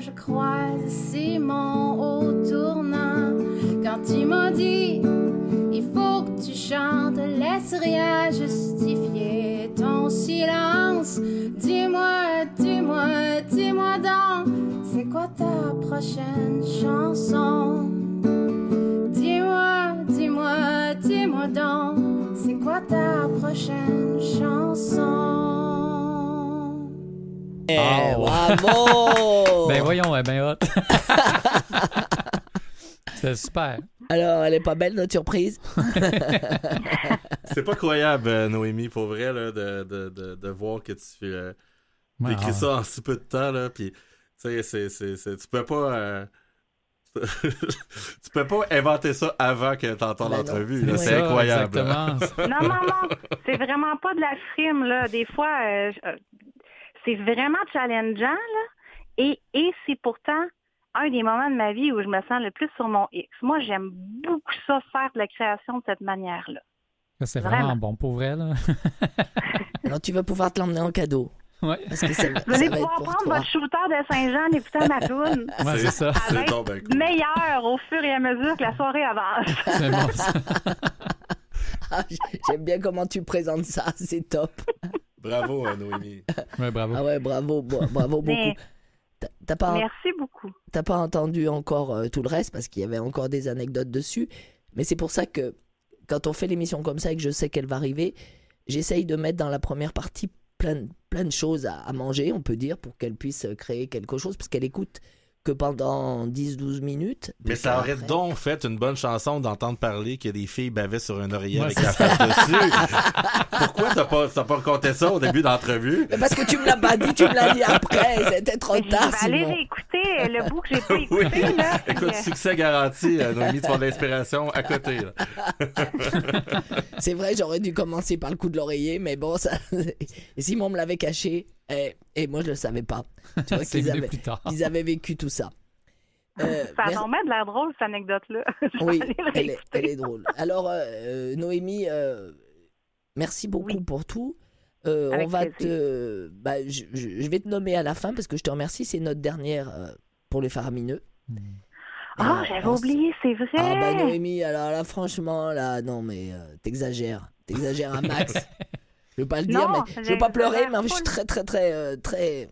Je croise Simon au tournant. Quand il m'a dit, il faut que tu chantes, laisse rien justifier ton silence. Dis-moi, dis-moi, dis-moi donc, c'est quoi ta prochaine chanson? Dis-moi, dis-moi, dis-moi donc, c'est quoi ta prochaine chanson? Eh, Oh. bravo! Ben voyons, elle est bien hot. C'était super. Alors, elle est pas belle notre surprise? C'est pas croyable, euh, Noémie, pour vrai, là, de, de, de, de voir que tu euh, écris ah. ça en si peu de temps, là, puis, tu sais, c'est, c'est, c'est- tu peux pas... euh, tu peux pas inventer ça avant que t'entends Ben non. l'entrevue, C'est incroyable. Exactement. Non, non, non. C'est vraiment pas de la frime, là. Des fois, je- euh, c'est vraiment challengeant, là. Et, et c'est pourtant un des moments de ma vie où je me sens le plus sur mon X. Moi, j'aime beaucoup ça, faire de la création de cette manière-là. C'est Vraiment. vraiment bon pour vrai, là. Alors, tu vas pouvoir te l'emmener en cadeau. Ouais, Parce que ça, va- Vous allez pouvoir prendre toi. votre shooter de Saint-Jean en écoutant ma toune. ouais c'est ça. C'est cool. meilleure au fur et à mesure que la soirée avance. C'est bon, ça. Ah, J'aime bien comment tu présentes ça, c'est top. Bravo, euh, Noémie. Ouais, bravo. Ah ouais, bravo, bravo beaucoup. Mais- T'as- T'as pas, Merci beaucoup. t'as pas entendu encore euh, tout le reste parce qu'il y avait encore des anecdotes dessus. Mais c'est pour ça que quand on fait l'émission comme ça et que je sais qu'elle va arriver, j'essaye de mettre dans la première partie plein, de- plein de choses à, à manger, on peut dire, pour qu'elle puisse créer quelque chose, parce qu'elle écoute que pendant 10-12 minutes. Mais ça aurait après- donc fait une bonne chanson d'entendre parler que des filles bavaient sur un oreiller Ouais, avec la face dessus. Pourquoi t'as pas, t'as pas raconté ça au début d'entrevue? Mais parce que tu me l'as pas dit, tu me l'as dit après, c'était trop Mais Je tard. Simon. réécouter le bout que j'ai pas Oui. écouté. Là, puis, Écoute, euh, succès garanti, euh, Noémie, tu vas avoir de l'inspiration à côté. là. C'est vrai, j'aurais dû commencer par le coup de l'oreiller, mais bon, ça... Simon me l'avait caché, et, et moi je le savais pas. Tu vois qu'ils avaient, plus tard. ils avaient vécu tout ça. Euh, ça a vraiment de l'air drôle, cette anecdote-là. Oui, elle est, réécouter. elle est drôle. Alors, euh, euh, Noémie, euh, merci beaucoup Oui. pour tout. Euh, on va plaisir. te, bah, je, je- je vais te nommer à la fin parce que je te remercie. C'est notre dernière euh, pour les faramineux. Ah, Euh, j'avais oublié, c'est vrai. Ah bah Noémie, alors là franchement là non mais euh, t'exagères, t'exagères un max. Je veux pas le dire Non, mais je veux pas pleurer mais je suis très très très euh, très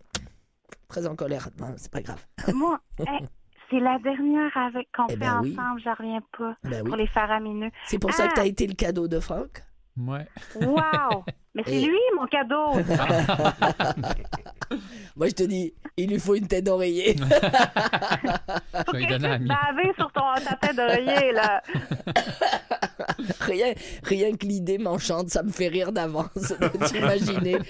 très en colère. Non, c'est pas grave. Moi, hey, c'est la dernière avec qu'on Eh fait ben oui. ensemble, j'en reviens pas. Ben oui. Pour les faramineux. C'est pour ça que Ah. t'as été le cadeau de Franck. Ouais. Wow! Mais c'est Et- lui, mon cadeau! Moi je te dis, il lui faut une tête d'oreiller. Je vais lui donner. Bavé sur ton, ta tête d'oreiller, là. rien, rien que l'idée m'enchante, ça me fait rire d'avance. T'imaginer.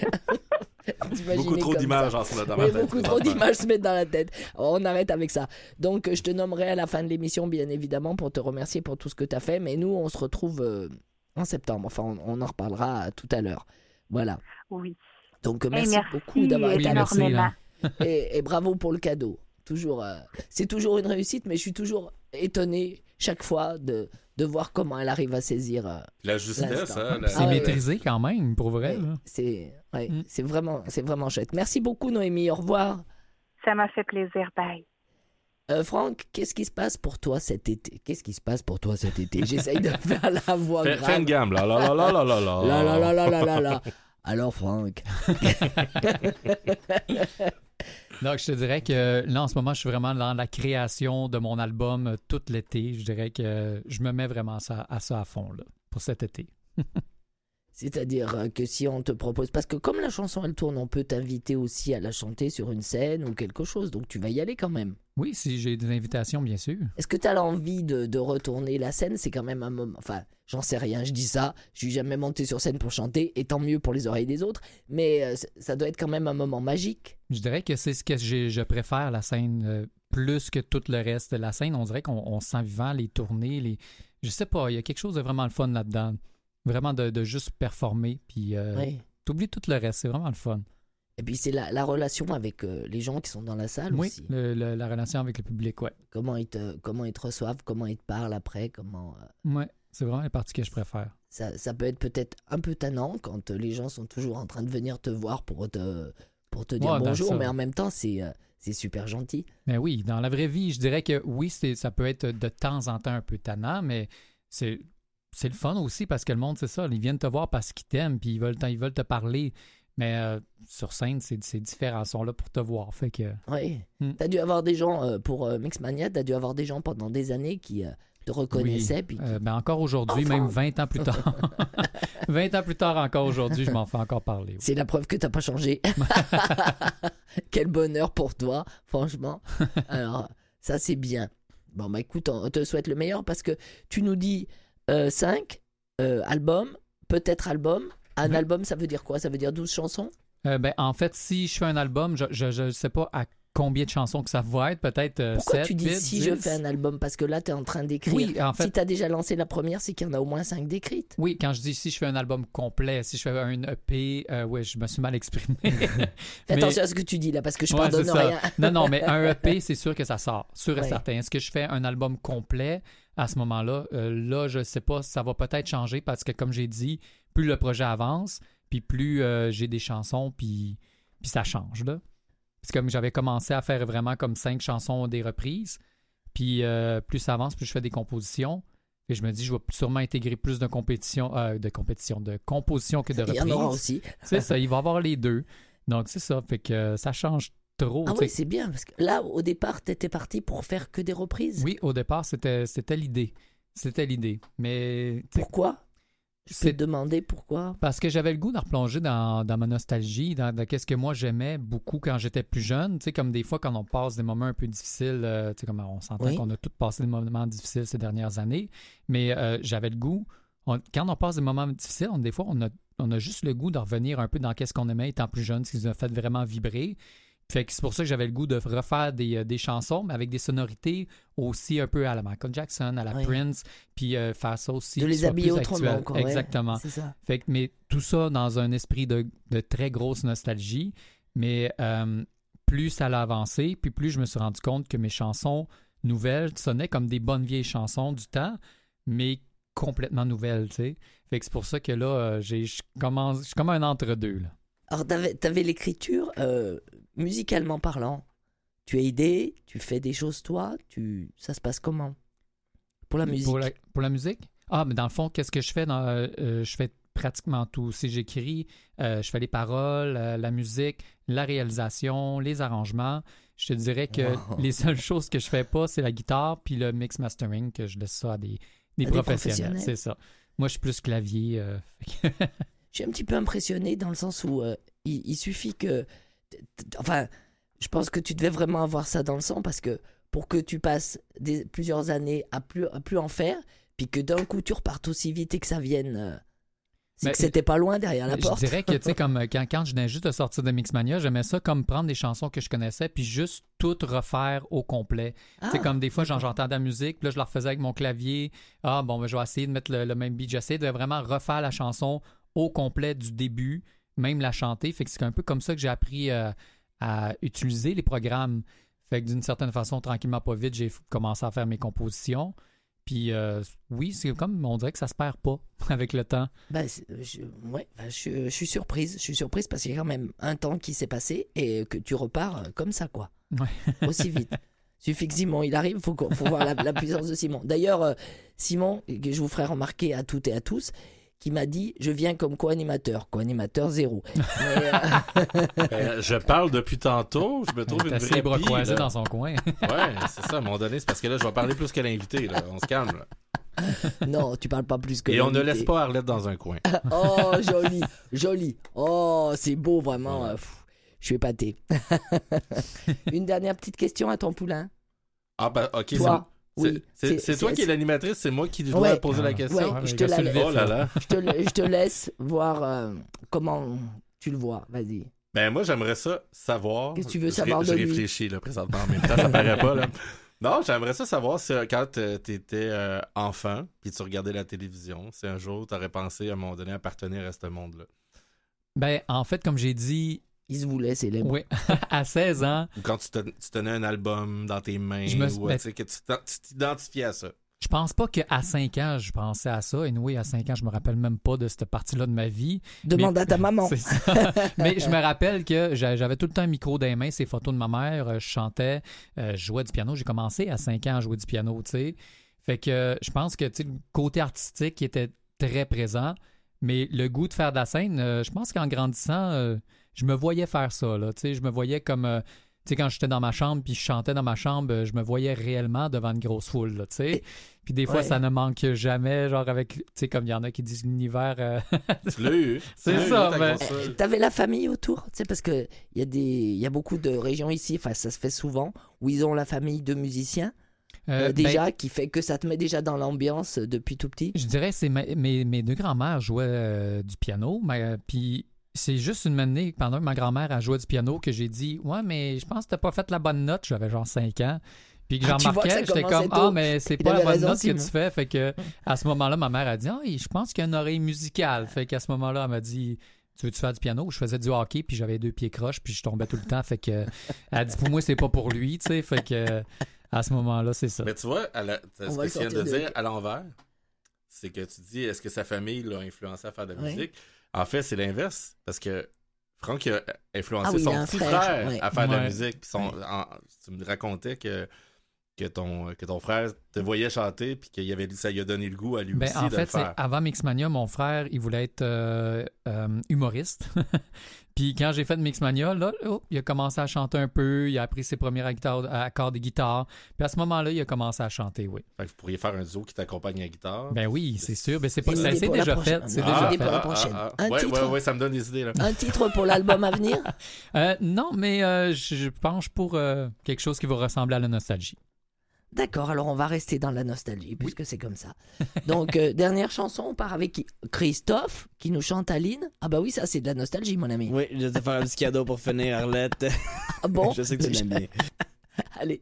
T'imaginer Beaucoup trop d'images moment dans Oui, ma tête. beaucoup trop d'images se mettent dans la tête. On arrête avec ça. Donc, je te nommerai à la fin de l'émission, bien évidemment, pour te remercier pour tout ce que tu as fait. Mais nous, on se retrouve euh, en septembre. Enfin, on, on en reparlera tout à l'heure. Voilà. Oui. Donc, merci, merci beaucoup d'avoir Oui, été là. Et, et bravo pour le cadeau. Toujours, euh, c'est toujours une réussite, mais je suis toujours étonné chaque fois de, de voir comment elle arrive à saisir. euh, La justesse, hein, la- C'est Ah ouais, maîtrisé quand même, pour vrai. ouais, là. c'est ouais, Mm. c'est vraiment, c'est vraiment chouette. Merci beaucoup, Noémie. Au revoir. Ça m'a fait plaisir. Bye. Euh, Franck, qu'est-ce qui se passe pour toi cet été? Qu'est-ce qui se passe pour toi cet été? J'essaye de faire la voix grave. fais une gamme, là, là, là, là, là, là, là. La la la la la. Alors Franck, Donc, je te dirais que là, en ce moment, je suis vraiment dans la création de mon album euh, tout l'été. Je dirais que je me mets vraiment à ça à fond là, pour cet été. C'est-à-dire euh, que si on te propose, parce que comme la chanson elle tourne, on peut t'inviter aussi à la chanter sur une scène ou quelque chose, donc tu vas y aller quand même. Oui, si j'ai des invitations, bien sûr. Est-ce que tu as l'envie de, de retourner la scène? C'est quand même un moment. Enfin, j'en sais rien, je dis ça. Je suis jamais monté sur scène pour chanter, et tant mieux pour les oreilles des autres. Mais euh, ça doit être quand même un moment magique. Je dirais que c'est ce que j'ai- je préfère, la scène, euh, plus que tout le reste. La scène, on dirait qu'on on se sent vivant, les tournées, les... Je sais pas, il y a quelque chose de vraiment le fun là-dedans. Vraiment de, de juste performer, puis euh, Oui. t'oublies tout le reste, c'est vraiment le fun. Et puis c'est la, la relation avec euh, les gens qui sont dans la salle Oui, aussi. le- la relation avec le public, ouais. Comment ils te comment ils te reçoivent, comment ils te parlent après, comment. euh, Ouais, c'est vraiment la partie que je préfère. ça, ça peut être peut-être un peu tannant quand euh, les gens sont toujours en train de venir te voir pour te, pour te dire Ouais, ben bonjour, mais en même temps, c'est euh, c'est super gentil. Mais oui, dans la vraie vie, je dirais que oui, ça peut être de temps en temps un peu tannant, mais c'est, c'est le fun aussi parce que le monde, c'est ça, ils viennent te voir parce qu'ils t'aiment, puis ils veulent, ils veulent te parler. Mais euh, sur scène, c'est, c'est différent. Ils sont là pour te voir. Fait que, Oui. Hmm. T'as dû avoir des gens, euh, pour euh, Mixmania, t'as dû avoir des gens pendant des années qui te reconnaissaient. Puis... ben encore aujourd'hui, Enfin! même 20 ans plus tard. 20 ans plus tard, encore aujourd'hui, je m'en fais encore parler. oui. C'est la preuve que t'as pas changé. Quel bonheur pour toi, franchement. Alors, ça c'est bien. Bon, bah écoute, on te souhaite le meilleur parce que tu nous dis 5 albums, peut-être album. Un Mhm. album, ça veut dire quoi? Ça veut dire 12 chansons? Euh, ben, en fait, si je fais un album, je ne sais pas à combien de chansons que ça va être, peut-être euh, Pourquoi 7, tu dis 8, si je 10? fais un album? Parce que là, tu es en train d'écrire. Oui, en fait, Si tu as déjà lancé la première, c'est qu'il y en a au moins 5 décrites. Oui, quand je dis si je fais un album complet, si je fais un EP, euh, oui, je me suis mal exprimé. Fais Mais- attention à ce que tu dis là, parce que je Ouais, pardonne rien. non, non, mais un EP, c'est sûr que ça sort, sûr et Ouais. certain. Est-ce que je fais un album complet? À ce moment-là? Euh, là, je sais pas, ça va peut-être changer parce que, comme j'ai dit, plus le projet avance, puis plus euh, j'ai des chansons, puis, puis ça change, là. Parce que comme j'avais commencé à faire vraiment comme cinq chansons des reprises, puis euh, plus ça avance, plus je fais des compositions. Et je me dis, je vais sûrement intégrer plus de compétition, euh, de compétition, de composition que de Il y en aura reprises. aussi. C'est ça, il va y avoir les deux. Donc, c'est ça. Fait que ça change trop. Ah tu oui, c'est bien, parce que là, au départ, tu étais parti pour faire que des reprises. Oui, au départ, c'était c'était l'idée. C'était l'idée. Mais Pourquoi? Je peux c'est te demander pourquoi? parce que j'avais le goût de replonger dans, dans ma nostalgie, dans, dans qu'est-ce que moi j'aimais beaucoup quand j'étais plus jeune. Tu sais, comme des fois, quand on passe des moments un peu difficiles, euh, tu sais, comme on s'entend Oui. qu'on a tous passé des moments difficiles ces dernières années. Mais euh, j'avais le goût. on- quand on passe des moments difficiles, on- des fois, on a, on a juste le goût de revenir un peu dans qu'est-ce qu'on aimait étant plus jeune, ce qui nous a fait vraiment vibrer. Fait que c'est pour ça que j'avais le goût de refaire des, euh, des chansons, mais avec des sonorités aussi un peu à la Michael Jackson, à la Oui. Prince, puis euh, faire ça aussi. De les habiller autrement, quoi. Exactement. Ça. Fait que, mais tout ça dans un esprit de, de très grosse nostalgie. Mais euh, plus ça a avancé, puis plus je me suis rendu compte que mes chansons nouvelles sonnaient comme des bonnes vieilles chansons du temps, mais complètement nouvelles, tu sais. Fait que c'est pour ça que là, euh, j'ai, je commence, je suis comme un entre-deux, là. Alors, tu avais, l'écriture, euh, musicalement parlant. Tu es aidé, tu fais des choses toi, tu... ça se passe comment? Pour la musique. Pour la, pour la musique? Ah, mais dans le fond, qu'est-ce que je fais? Dans, euh, je fais pratiquement tout. Si j'écris, euh, je fais les paroles, euh, la musique, la réalisation, les arrangements. Je te dirais que Wow. les seules choses que je fais pas, c'est la guitare puis le mix mastering, que je laisse ça à des, des À professionnels. professionnels. C'est ça. Moi, je suis plus clavier. Je suis un petit peu impressionné dans le sens où il, il suffit que. Enfin, je pense que tu devais vraiment avoir ça dans le sang parce que pour que tu passes des, plusieurs années à plus, à plus en faire, puis que d'un coup tu repartes aussi vite et que ça vienne. euh, c'est que c'était pas loin derrière la je porte. dirais que, tu sais, comme euh, quand, quand je venais juste de sortir de Mixmania, j'aimais ça comme prendre des chansons que je connaissais puis juste tout refaire au complet. Ah, Tu sais, comme des fois, j'entendais la musique, puis là, je la refaisais avec mon clavier. Ah, bon, ben, je vais essayer de mettre le, le même beat. J'essaie de vraiment refaire la chanson au complet du début, même la chanter. Fait que c'est un peu comme ça que j'ai appris euh, à utiliser les programmes. Fait que d'une certaine façon, tranquillement, pas vite, j'ai commencé à faire mes compositions. Puis euh, oui, c'est comme, on dirait que ça se perd pas avec le temps. Ben, je, ouais, ben, je, je suis surprise. Je suis surprise parce qu'il y a quand même un temps qui s'est passé et que tu repars euh, comme ça, quoi. Ouais. Aussi vite. Suffit que Simon il arrive, faut, faut voir la, la puissance de Simon. D'ailleurs, Simon, que je vous ferai remarquer à toutes et à tous, qui m'a dit Je viens comme co-animateur. Co-animateur zéro. Mais, euh, je parle depuis tantôt, je me trouve une vraie bras croisés dans son coin. Ouais, c'est ça, à un moment donné, c'est parce que là, je vais parler plus que l'invité, là. On se calme, là. non, tu parles pas plus que Et on ne laisse pas Arlette dans un coin. Oh, joli, joli. Oh, c'est beau, vraiment. pff, je suis épaté. Une dernière petite question à ton poulain. Ah, ben, ok. c'est- Toi, c'est- oui. C'est toi qui es l'animatrice, c'est moi qui dois Ouais. poser la Ah. question. Ouais, Ah, je te la laisse. Oh là là. Je te, la- je te laisse voir euh, comment tu le vois. Vas-y. Ben moi j'aimerais ça savoir. Qu'est-ce que tu veux Je savoir ré- de Je lui? réfléchis là présentement en même temps, ça paraît pas là. Non, j'aimerais ça savoir si quand euh, t'étais euh, enfant puis tu regardais la télévision, si un jour t'aurais pensé à un moment donné appartenir à ce monde-là. Ben, en fait, comme j'ai dit, Il se voulait, c'est les oui, à 16 ans, Ou quand tu, te- tu tenais un album dans tes mains, Je me- ou euh, ben- que tu t'identifiais à ça. je pense pas qu'à 5 ans, je pensais à ça. Et oui, à 5 ans, je me rappelle même pas de cette partie-là de ma vie. Demande Mais- à ta maman. C'est ça. Mais je me rappelle que j'a- j'avais tout le temps un micro dans les mains, ces photos de ma mère. euh, Je chantais, euh, je jouais du piano. J'ai commencé à 5 ans à jouer du piano, tu sais. Fait que je pense que le côté artistique était très présent. Mais le goût de faire de la scène, je pense qu'en grandissant, euh, je me voyais faire ça. Là, tu sais, je me voyais comme. euh, tu sais, quand j'étais dans ma chambre puis je chantais dans ma chambre, euh, je me voyais réellement devant une grosse foule, là, tu sais. Puis des fois, Ouais. ça ne manque jamais, genre avec, tu sais, comme il y en a qui disent l'univers. euh, Tu l'as eu. C'est eu, ça, foule. T'avais la famille autour, tu sais, parce que il y a des, il y a beaucoup de régions ici, enfin ça se fait souvent, où ils ont la famille de musiciens euh, ben, déjà, qui fait que ça te met déjà dans l'ambiance depuis tout petit. Je dirais c'est ma- mes, mes deux grands-mères jouaient euh, du piano, mais, euh, puis c'est juste une année pendant que ma grand-mère a joué du piano que j'ai dit ouais mais je pense que t'as pas fait la bonne note, j'avais genre 5 ans. Puis que Ah, j'en ça remarquais, j'étais comme ah mais c'est pas la bonne note que tu fais, fait que à ce moment-là ma mère a dit ah je pense qu'il y a une oreille musicale, fait qu'à ce moment-là elle m'a dit tu veux-tu faire du piano? Je faisais du hockey, puis j'avais deux pieds croches, puis je tombais tout le temps. Fait que, elle dit, pour moi, c'est pas pour lui, tu sais. Fait que, à ce moment-là, c'est ça. Mais tu vois, On ce va que tu viens de dire à l'envers, c'est que tu dis est-ce que sa famille l'a influencé à faire de la musique? En fait, c'est l'inverse. Parce que Franck a influencé Ah oui, son petit frère, frère, ouais. à faire de la musique. Puis son- en- tu me racontais que, que, ton, que ton frère te voyait chanter, puis que avait, ça lui a donné le goût à lui Ben, aussi en de fait, le faire. avant Mixmania, mon frère, il voulait être euh, euh, humoriste. Puis quand j'ai fait Mixmania, là, oh, il a commencé à chanter un peu, il a appris ses premiers accords, accords de guitare. Puis à ce moment-là, il a commencé à chanter, oui. Fait que vous pourriez faire un duo qui t'accompagne à la guitare. Ben oui, c'est sûr. Ben c'est pas, ça c'est déjà fait. C'est Ah, déjà fait. pour la prochaine. Un titre. ouais, ouais, ça me donne des idées. Là. Un titre pour l'album à venir? Euh, non, mais euh, je, je penche pour euh, quelque chose qui va ressembler à la nostalgie. D'accord, alors on va rester dans la nostalgie, puisque c'est comme ça. Donc, euh, dernière chanson, on part avec qui? Christophe, qui nous chante Aline. Ah bah oui, ça c'est de la nostalgie, mon ami. Oui, je vais te faire un petit cadeau pour finir, Arlette. Ah bon? Je sais que tu l'aimes bien. Allez.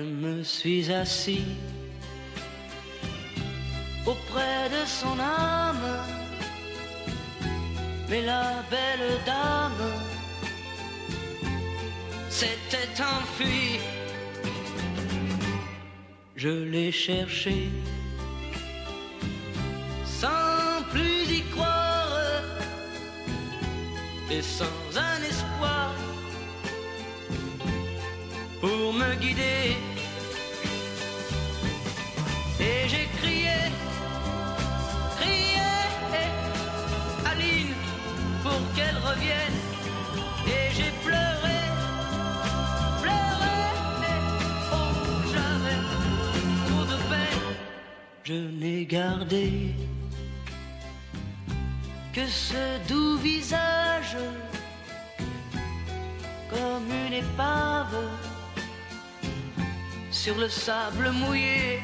Je me suis assis auprès de son âme. Mais la belle dame s'était enfuie. Je l'ai cherché sans plus y croire et sans un pour me guider. Et j'ai crié, crié, Aline, pour qu'elle revienne. Et j'ai pleuré, pleuré, oh j'avais trop de peine. Je n'ai gardé que ce doux visage comme une épave sur le sable mouillé.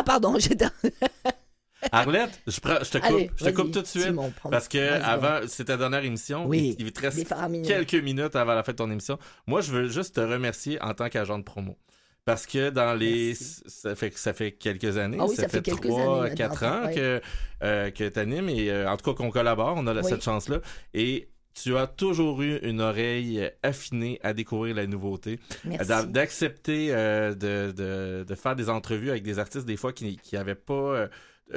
Ah, pardon, j'étais. Arlette, je, prends- je te coupe, Allez, je te coupe vas-y, tout de suite. Simon, parce que avant, c'est ta dernière émission. Oui, Il, il te reste quelques minutes avant la fin de ton émission. Moi, je veux juste te remercier en tant qu'agent de promo. Parce que dans les. Ça fait, ça fait quelques années. Ah oui, ça fait 4 maintenant, ans ouais. que, euh, que tu animes et euh, en tout cas qu'on collabore. On a Oui. cette chance-là. Et tu as toujours eu une oreille affinée à découvrir la nouveauté. D'accepter euh, de, de, de faire des entrevues avec des artistes des fois qui qui avaient pas euh,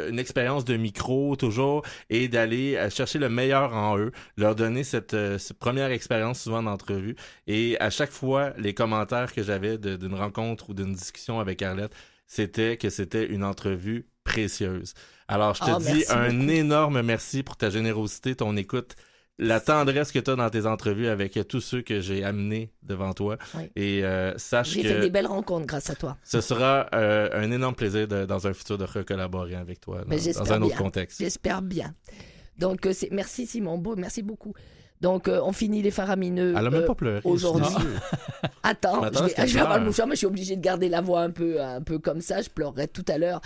une expérience de micro toujours et d'aller euh, chercher le meilleur en eux, leur donner cette, euh, cette première expérience souvent d'entrevue et à chaque fois les commentaires que j'avais d'une rencontre ou d'une discussion avec Arlette, c'était que c'était une entrevue précieuse. Alors je te Ah, dis un beaucoup. énorme merci pour ta générosité, ton écoute la tendresse que tu as dans tes entrevues avec tous ceux que j'ai amenés devant toi. Oui. Et euh, sache J'ai que fait des belles rencontres grâce à toi. ce sera euh, un énorme plaisir de- dans un futur de recollaborer avec toi dans, Mais dans un autre contexte. J'espère bien. Donc, euh, c'est... merci Simon Beau, merci beaucoup. Donc, euh, on finit les faramineux. Elle a même euh, pas pleuré. Aujourd'hui. Attends, Je vais, je avoir le mouchoir, mais je suis obligée de garder la voix un peu, un peu comme ça. Je pleurerai tout à l'heure.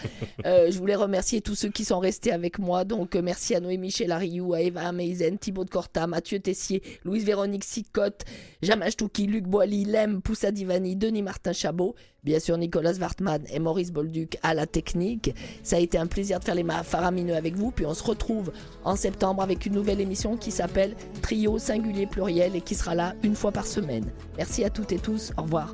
Euh, je voulais remercier tous ceux qui sont restés avec moi. Donc, euh, merci à Noémie Chelariou, à Eva Ameizen, Thibaut de Corta, Mathieu Tessier, Louise-Véronique Sicotte, Jamash Touki, Luc Boily, Lem, Poussa Divani, Denis Martin Chabot, bien sûr Nicolas Wartman et Maurice Bolduc à la technique. Ça a été un plaisir de faire les faramineux avec vous. Puis on se retrouve en septembre avec une nouvelle émission qui s'appelle Trio singulier pluriel et qui sera là une fois par semaine. Merci à toutes et tous. Au revoir.